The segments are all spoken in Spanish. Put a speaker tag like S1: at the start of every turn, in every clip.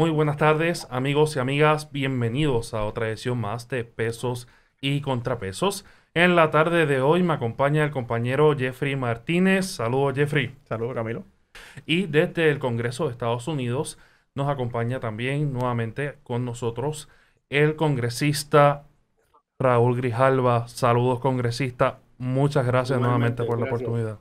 S1: Muy buenas tardes, amigos y amigas. Bienvenidos a otra edición más de Pesos y Contrapesos. En la tarde de hoy me acompaña el compañero Jeffrey Martínez. Saludos, Jeffrey.
S2: Saludos, Camilo.
S1: Y desde el Congreso de Estados Unidos nos acompaña también nuevamente con nosotros el congresista Raúl Grijalva. Saludos, congresista. Muchas gracias nuevamente por la oportunidad.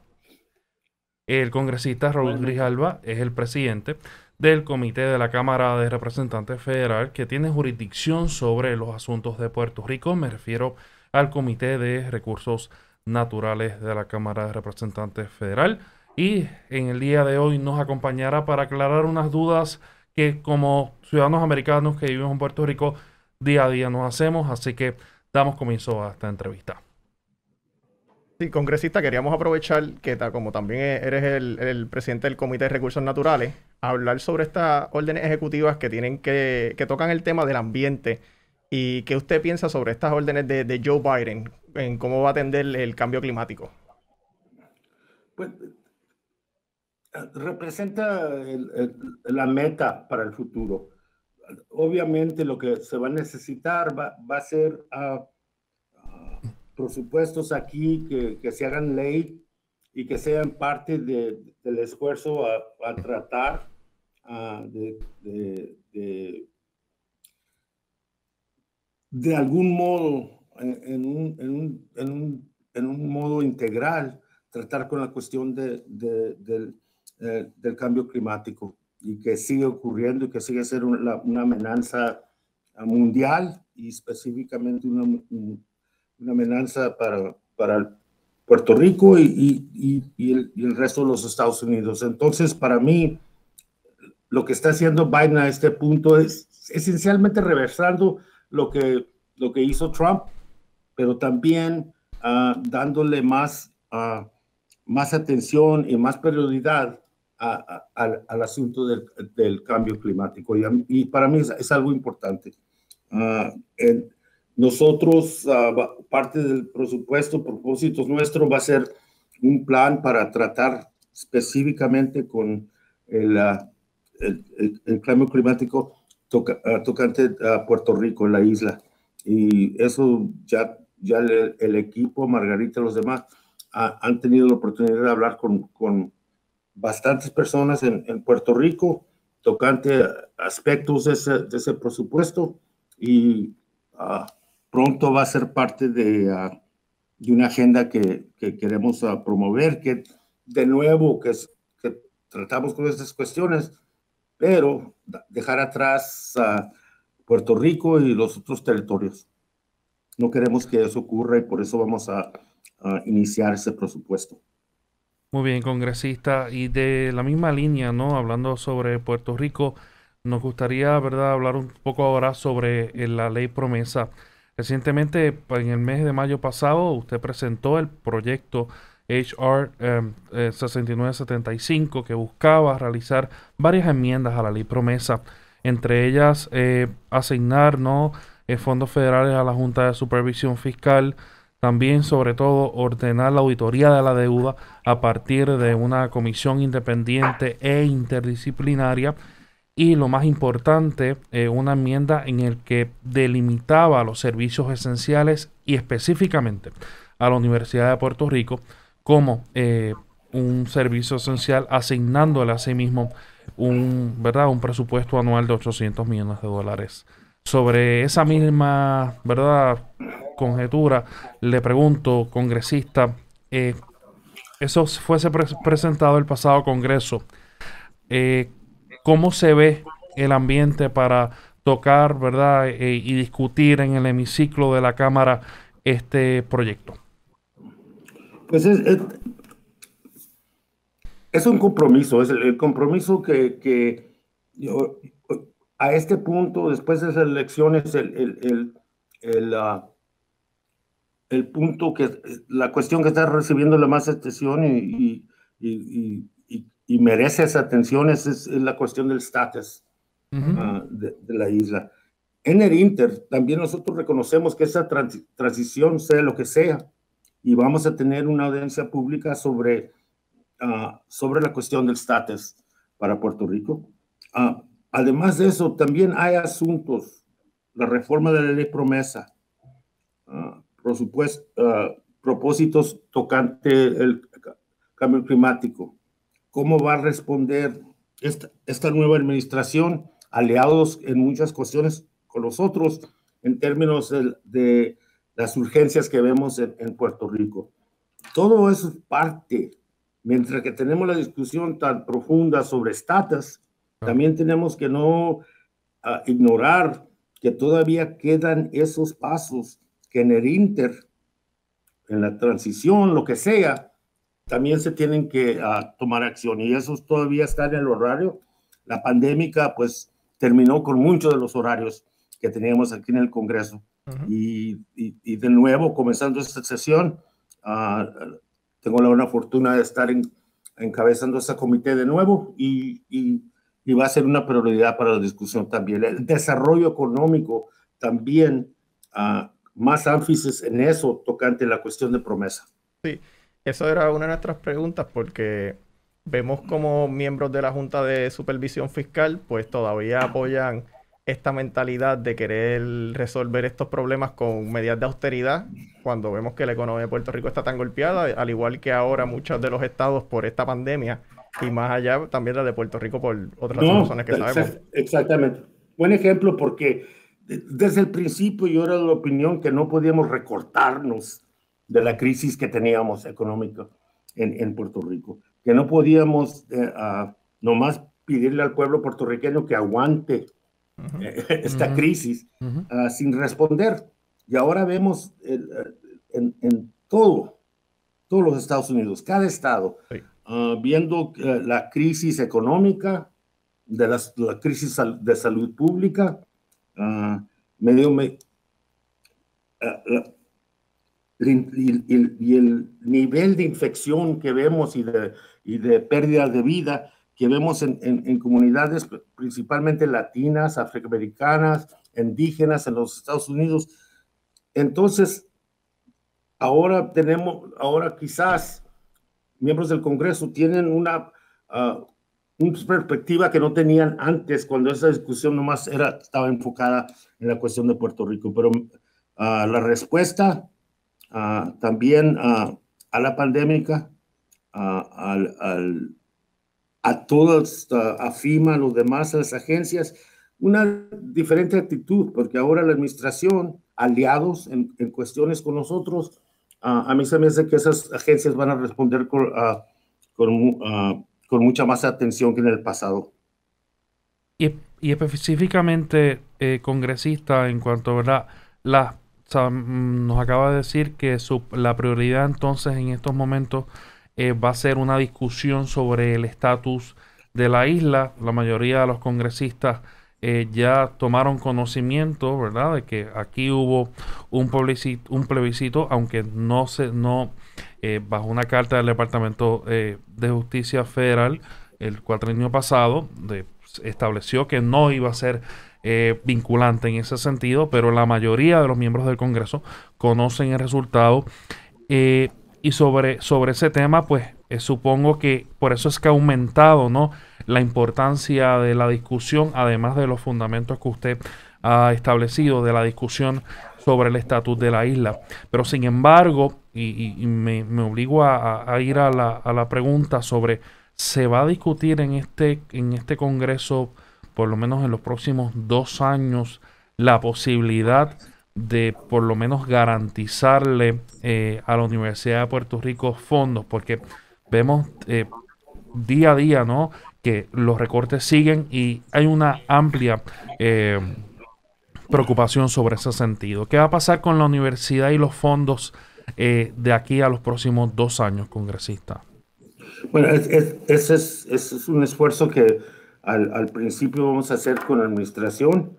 S1: El congresista Raúl Grijalva es el presidente del Comité de la Cámara de Representantes Federal que tiene jurisdicción sobre los asuntos de Puerto Rico. Me refiero al Comité de Recursos Naturales de la Cámara de Representantes Federal. Y en el día de hoy nos acompañará para aclarar unas dudas que como ciudadanos americanos que vivimos en Puerto Rico día a día nos hacemos. Así que damos comienzo a esta entrevista.
S2: Sí, congresista, queríamos aprovechar que como también eres el, presidente del Comité de Recursos Naturales, hablar sobre estas órdenes ejecutivas que tienen que, que tocan el tema del ambiente ¿Y qué usted piensa sobre estas órdenes de, Joe Biden en cómo va a atender el cambio climático?
S3: Pues representa la meta para el futuro. Obviamente lo que se va a necesitar va, a ser uh, presupuestos aquí que, se hagan ley y que sean parte del esfuerzo a, tratar uh, de de algún modo, en, un, en, un, en, un, en un, modo integral, tratar con la cuestión de, del, eh, del, cambio climático y que sigue ocurriendo y que sigue siendo una, una amenaza mundial y específicamente una, una amenaza para, para Puerto Rico y, y, y, el, y, el, resto de los Estados Unidos. Entonces, para mí, lo que está haciendo Biden a este punto es esencialmente reversando lo que, lo que hizo Trump, pero también uh, dándole más, uh, más atención y más prioridad al asunto del, del, cambio climático. Y, y para mí es, es algo importante. Uh, nosotros, parte del presupuesto, propósitos nuestro, va a ser un plan para tratar específicamente con el, el, el cambio climático Ah, tocante a Puerto Rico, en la isla. Y eso ya, ya el, equipo, Margarita y los demás, han tenido la oportunidad de hablar con, con bastantes personas en, en, Puerto Rico tocante aspectos de ese, de ese presupuesto y uh, pronto va a ser parte de, uh, de una agenda que, que queremos uh, promover, que de nuevo, que, que tratamos con estas cuestiones, pero dejar atrás a Puerto Rico y los otros territorios. No queremos que eso ocurra y por eso vamos a, iniciar ese presupuesto.
S1: Muy bien, congresista. Y de la misma línea, ¿no? Hablando sobre Puerto Rico, nos gustaría, ¿verdad?, hablar un poco ahora sobre eh, la ley promesa. Recientemente, en el mes de mayo pasado, usted presentó el proyecto HR 6975 que buscaba realizar varias enmiendas a la ley promesa, entre ellas eh, asignar. Eh, fondos federales a la Junta de Supervisión Fiscal, también sobre todo ordenar la auditoría de la deuda a partir de una comisión independiente e interdisciplinaria y lo más importante, eh, una enmienda en el que delimitaba los servicios esenciales y específicamente a la Universidad de Puerto Rico como eh, un servicio esencial, asignándole a sí mismo un, ¿verdad? un presupuesto anual de 800 millones de dólares. Sobre esa misma ¿verdad? conjetura, le pregunto, congresista, eh, eso fuese presentado el pasado Congreso, eh, ¿cómo se ve el ambiente para tocar ¿verdad? y discutir en el hemiciclo de la Cámara este proyecto?
S3: Pues es, es, un compromiso, es el, compromiso que, que yo, a este punto, después de esas elecciones, el, el, el, uh, el, punto que, la cuestión que está recibiendo la más atención y, y, y, y merece esa atención es, la cuestión del status uh, de, de, la isla. En el Inter, también nosotros reconocemos que esa transición, sea lo que sea, y vamos a tener una audiencia pública sobre, uh, sobre la cuestión del status para Puerto Rico. Uh, además de eso, también hay asuntos, la reforma de la ley promesa, uh, por supuesto, propósitos tocante el cambio climático. ¿Cómo va a responder esta, esta nueva administración, aliados en muchas cuestiones con los otros, en términos de, las urgencias que vemos en, Puerto Rico? Todo eso es parte. Mientras que tenemos la discusión tan profunda sobre estatus, también tenemos que no ah, ignorar que todavía quedan esos pasos que en el Inter en la transición, lo que sea, también se tienen que ah, tomar acción y esos todavía están en el horario. La pandemia pues terminó con muchos de los horarios que teníamos aquí en el Congreso. Y, y, de nuevo, comenzando esta sesión, uh, tengo la buena fortuna de estar en, encabezando este comité de nuevo y, y, va a ser una prioridad para la discusión también. El desarrollo económico también uh, más énfasis en eso tocante la cuestión de promesa.
S2: Sí, eso era una de nuestras preguntas porque vemos como miembros de la Junta de Supervisión Fiscal pues todavía apoyan esta mentalidad de querer resolver estos problemas con medidas de austeridad cuando vemos que la economía de Puerto Rico está tan golpeada, al igual que ahora muchos de los estados por esta pandemia y más allá también la de Puerto Rico por otras razones que sabemos.
S3: Exactamente. Buen ejemplo porque desde el principio yo era de la opinión que no podíamos recortarnos de la crisis que teníamos económica en, en Puerto Rico, que no podíamos eh, nomás pedirle al pueblo puertorriqueño que aguante eh, esta crisis ah, sin responder. Y ahora vemos en, en, todo, todos los Estados Unidos, cada estado, ah, viendo eh, la crisis económica, de la crisis de salud pública, uh, medio me, uh, y, el nivel de infección que vemos y de, y de pérdida de vida que vemos en, en, comunidades principalmente latinas, afroamericanas, indígenas en los Estados Unidos. Entonces, ahora tenemos, ahora quizás miembros del Congreso tienen una, uh, una perspectiva que no tenían antes cuando esa discusión nomás era, estaba enfocada en la cuestión de Puerto Rico. Pero uh, la respuesta uh, también a la pandemia, al, al, a todas, a FIMA, a los demás, a las agencias, una diferente actitud, porque ahora la administración, aliados en, en cuestiones con nosotros, a mí se me hace que esas agencias van a responder con, con con mucha más atención que en el pasado.
S1: Y, específicamente, eh, congresista, en cuanto ¿verdad? La, mm, nos acaba de decir que su, la prioridad entonces en estos momentos eh, va a ser una discusión sobre el estatus de la isla. La mayoría de los congresistas eh, ya tomaron conocimiento, ¿verdad?, de que aquí hubo un plebiscito, un plebiscito aunque no se, no, eh, bajo una carta del Departamento de Justicia Federal el cuatrienio pasado, estableció que no iba a ser vinculante en ese sentido, pero la mayoría de los miembros del Congreso conocen el resultado. Y sobre, sobre ese tema, pues supongo que por eso es que ha aumentado ¿no? la importancia de la discusión, además de los fundamentos que usted ha establecido de la discusión sobre el estatus de la isla. Pero sin embargo, y, me, obligo a, ir a la, pregunta sobre, ¿se va a discutir en este, en este Congreso, por lo menos en los próximos dos años, la posibilidad de por lo menos garantizarle eh, a la Universidad de Puerto Rico fondos? Porque vemos eh, día a día, ¿no? Que los recortes siguen y hay una amplia... Eh, preocupación sobre ese sentido. ¿Qué va a pasar con la universidad y los fondos de aquí a los próximos dos años, congresista?
S3: Bueno, ese es, es, un esfuerzo que al, principio vamos a hacer con la administración,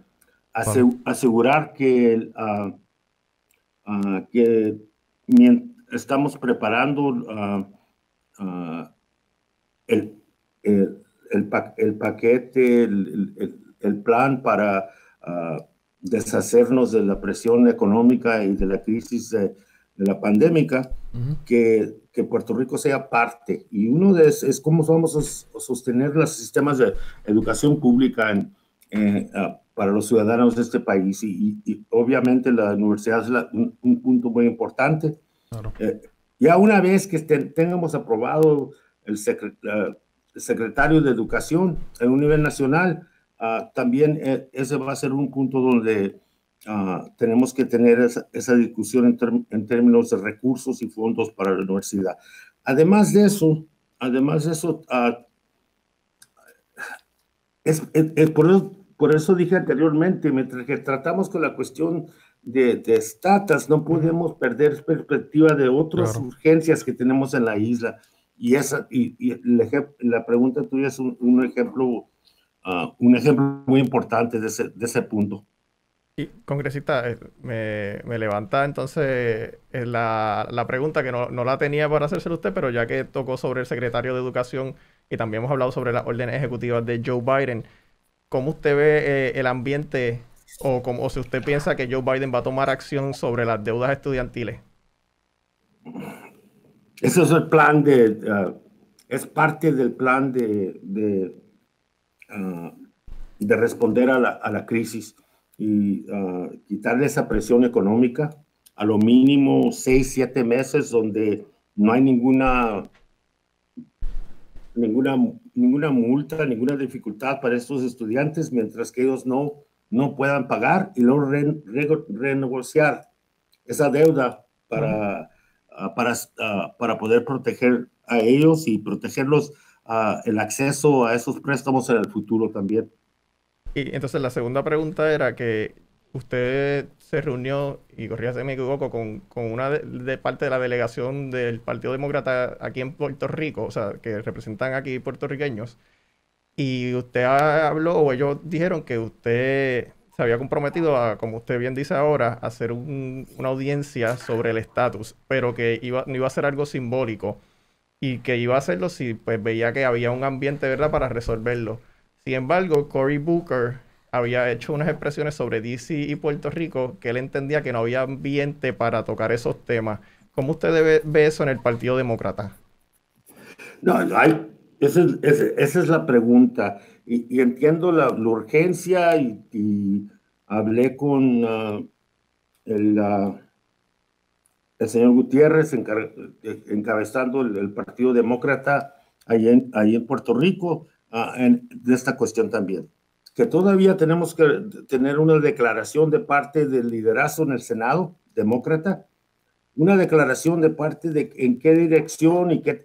S3: asegurar que, uh, uh, que estamos preparando uh, el, el, el, paquete, el, el plan para deshacernos de la presión económica y de la crisis de, la pandemia, que, que, Puerto Rico sea parte. Y uno de es, es cómo vamos a sostener los sistemas de educación pública en, eh, ah, para los ciudadanos de este país. Y, obviamente la universidad es un, punto muy importante. Eh, ya una vez que tengamos aprobado el, secretario de Educación en un nivel nacional, ah, también eh, ese va a ser un punto donde ah, tenemos que tener esa, discusión en, términos de recursos y fondos para la universidad. Además de eso, además de eso, es, por, eso, por eso dije anteriormente, mientras que tratamos con la cuestión de, de status, no podemos perder perspectiva de otras urgencias que tenemos en la isla. Y, esa, y, la pregunta tuya es un, ejemplo, ah, un ejemplo muy importante de ese, de ese punto.
S2: Y, congresista, eh, me, me levanta entonces eh, la, la, pregunta que no, no, la tenía para hacérsela usted, pero ya que tocó sobre el secretario de Educación y también hemos hablado sobre las órdenes ejecutivas de Joe Biden, ¿cómo usted ve eh, el ambiente o, como, si usted piensa que Joe Biden va a tomar acción sobre las deudas estudiantiles?
S3: Ese es el plan de, uh, es parte del plan de, de, uh, de responder a la, a la, crisis y uh, quitarle esa presión económica a lo mínimo seis, siete meses donde no hay ninguna ninguna, ninguna multa, ninguna dificultad para estos estudiantes mientras que ellos no, no puedan pagar y luego renegociar esa deuda para, ah, para, ah, para poder proteger a ellos y protegerlos uh, el acceso a esos préstamos en el futuro también.
S2: Y entonces la segunda pregunta era que usted se reunió, y corría si me equivoco, con, una de, parte de la delegación del Partido Demócrata aquí en Puerto Rico, o sea, que representan aquí puertorriqueños, y usted habló, o ellos dijeron que usted se había comprometido a, como usted bien dice ahora, a hacer una audiencia sobre el estatus, pero que iba, no iba a ser algo simbólico y que iba a hacerlo si pues veía que había un ambiente, ¿verdad?, para resolverlo. Sin embargo, Cory Booker había hecho unas expresiones sobre DC y Puerto Rico que él entendía que no había ambiente para tocar esos temas. ¿Cómo usted ve, eso en el Partido Demócrata?
S3: No, hay, esa, es, la pregunta. Y, entiendo la, urgencia y, hablé con uh, el, señor Gutiérrez encabezando el, Partido Demócrata ahí en, Puerto Rico uh, de esta cuestión también que todavía tenemos que tener una declaración de parte del liderazgo en el Senado demócrata, una declaración de parte de en qué dirección y qué,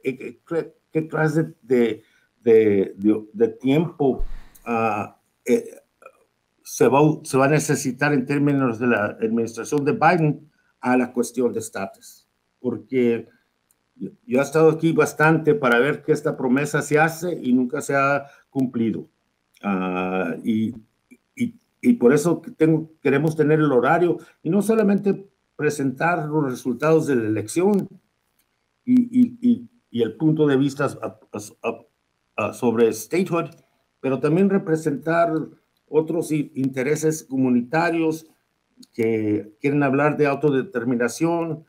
S3: qué, clase de, de, de, tiempo ah, eh, se, va, se va a necesitar en términos de la administración de Biden a la cuestión de estatus. Porque yo he estado aquí bastante para ver que esta promesa se hace y nunca se ha cumplido. Ah, y, y, por eso tengo, queremos tener el horario y no solamente presentar los resultados de la elección y, y, y el punto de vista sobre statehood, pero también representar otros intereses comunitarios que quieren hablar de autodeterminación,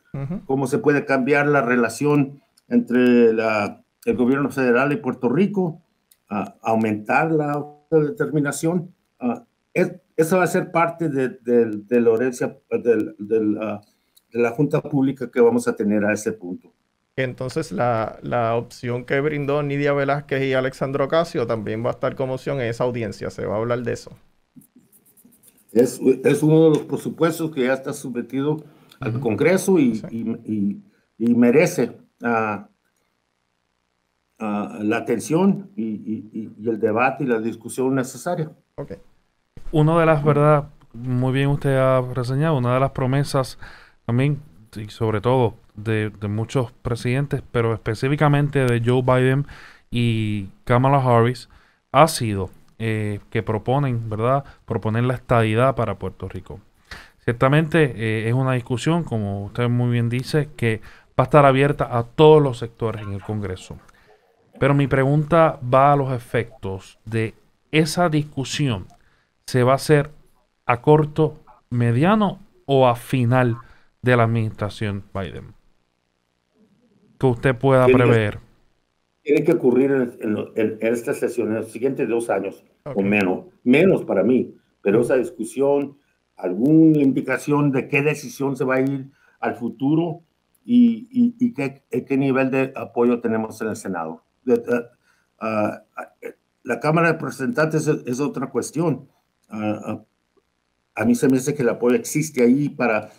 S3: cómo se puede cambiar la relación entre la, el gobierno federal y Puerto Rico, aumentar la determinación, uh, esa va a ser parte de, de, la herencia ah, de, la Junta Pública que vamos a tener a ese punto.
S2: Entonces, la, la, opción que brindó Nidia Velázquez y Alexandro Casio también va a estar como opción en esa audiencia. Se va a hablar de eso.
S3: Es, es uno de los presupuestos que ya está sometido al Congreso y, y, y, merece uh, la atención y, el debate y la discusión necesaria.
S1: Okay. Una de las, verdad, muy bien usted ha reseñado, una de las promesas también, y sobre todo de, muchos presidentes, pero específicamente de Joe Biden y Kamala Harris, ha sido eh, que proponen, ¿verdad? Proponer la estadidad para Puerto Rico. Ciertamente eh, es una discusión, como usted muy bien dice, que va a estar abierta a todos los sectores en el Congreso. Pero mi pregunta va a los efectos de esa discusión. ¿Se va a hacer a corto, mediano o a final de la administración Biden? Que usted pueda prever.
S3: tiene que ocurrir en, esta sesión, en los siguientes dos años o menos, menos para mí, pero esa discusión, alguna indicación de qué decisión se va a ir al futuro y, y, qué, qué, nivel de apoyo tenemos en el Senado. Ah, ah, la Cámara de Representantes es, otra cuestión. Ah, a mí se me hace que el apoyo existe ahí para,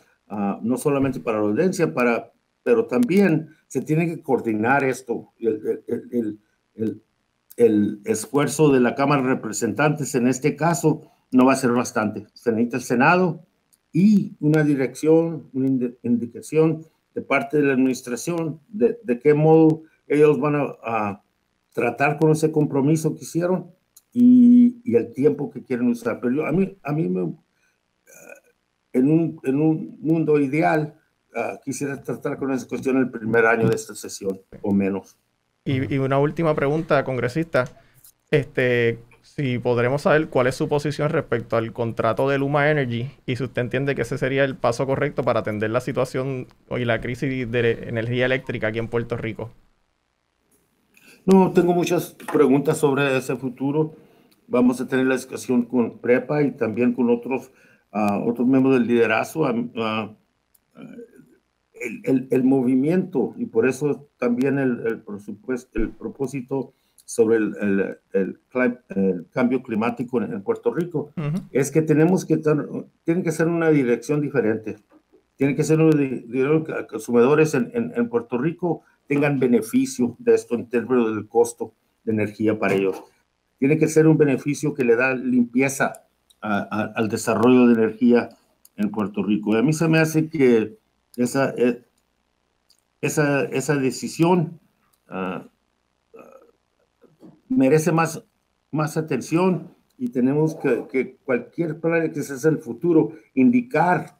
S3: no solamente para la audiencia, para, pero también se tiene que coordinar esto. El, el, el, el, esfuerzo de la Cámara de Representantes en este caso no va a ser bastante. Se necesita el Senado y una dirección, una indicación de parte de la administración de, de qué modo ellos van a, tratar con ese compromiso que hicieron y, y, el tiempo que quieren usar. Pero yo, a mí, a mí me, eh, en, un, en un mundo ideal, uh, quisiera tratar con esa cuestión el primer año de esta sesión o menos.
S2: Y, y, una última pregunta, congresista. Este, si podremos saber cuál es su posición respecto al contrato de Luma Energy y si usted entiende que ese sería el paso correcto para atender la situación y la crisis de energía eléctrica aquí en Puerto Rico.
S3: No, tengo muchas preguntas sobre ese futuro. Vamos a tener la discusión con Prepa y también con otros, uh, otros miembros del liderazgo. Uh, el, el, movimiento y por eso también el, el, el propósito sobre el, el, cambio climático en, Puerto Rico, es que tenemos que, tiene que ser una dirección diferente. Tiene que ser los consumidores en, en, Puerto Rico tengan beneficio de esto en términos del costo de energía para ellos. Tiene que ser un beneficio que le da limpieza al desarrollo de energía en Puerto Rico. Y a mí se me hace que esa, eh, esa, esa decisión uh, merece más, más atención y tenemos que, cualquier plan que se hace el futuro, indicar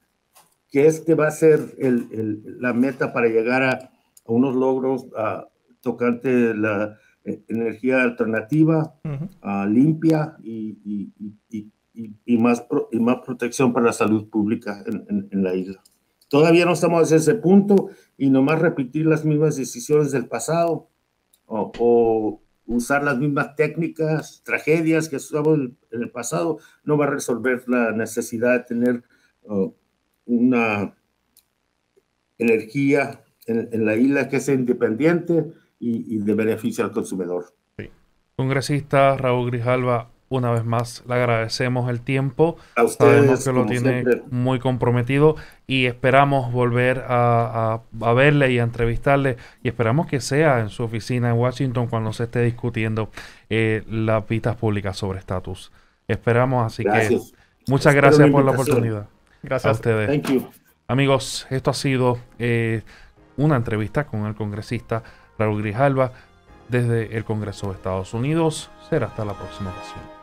S3: que este va a ser el, la meta para llegar a, a unos logros a, tocante la eh, energía alternativa, limpia y, y, y, y, más, y más protección para la salud pública en, en, la isla. Todavía no estamos en ese punto y nomás repetir las mismas decisiones del pasado o, o usar las mismas técnicas, tragedias que usamos en el pasado, no va a resolver la necesidad de tener uh, una energía en, la isla que sea independiente y, de beneficio al consumidor.
S1: Congresista Raúl Grijalva, una vez más le agradecemos el tiempo. A ustedes, Sabemos que lo tiene muy comprometido y esperamos volver a, verle y a entrevistarle y esperamos que sea en su oficina en Washington cuando se esté discutiendo eh, las vistas públicas sobre estatus. Esperamos, así que muchas gracias por la oportunidad.
S2: Gracias
S1: a ustedes. Amigos, esto ha sido eh, una entrevista con el congresista Raúl Grijalva desde el Congreso de Estados Unidos. Será hasta la próxima ocasión.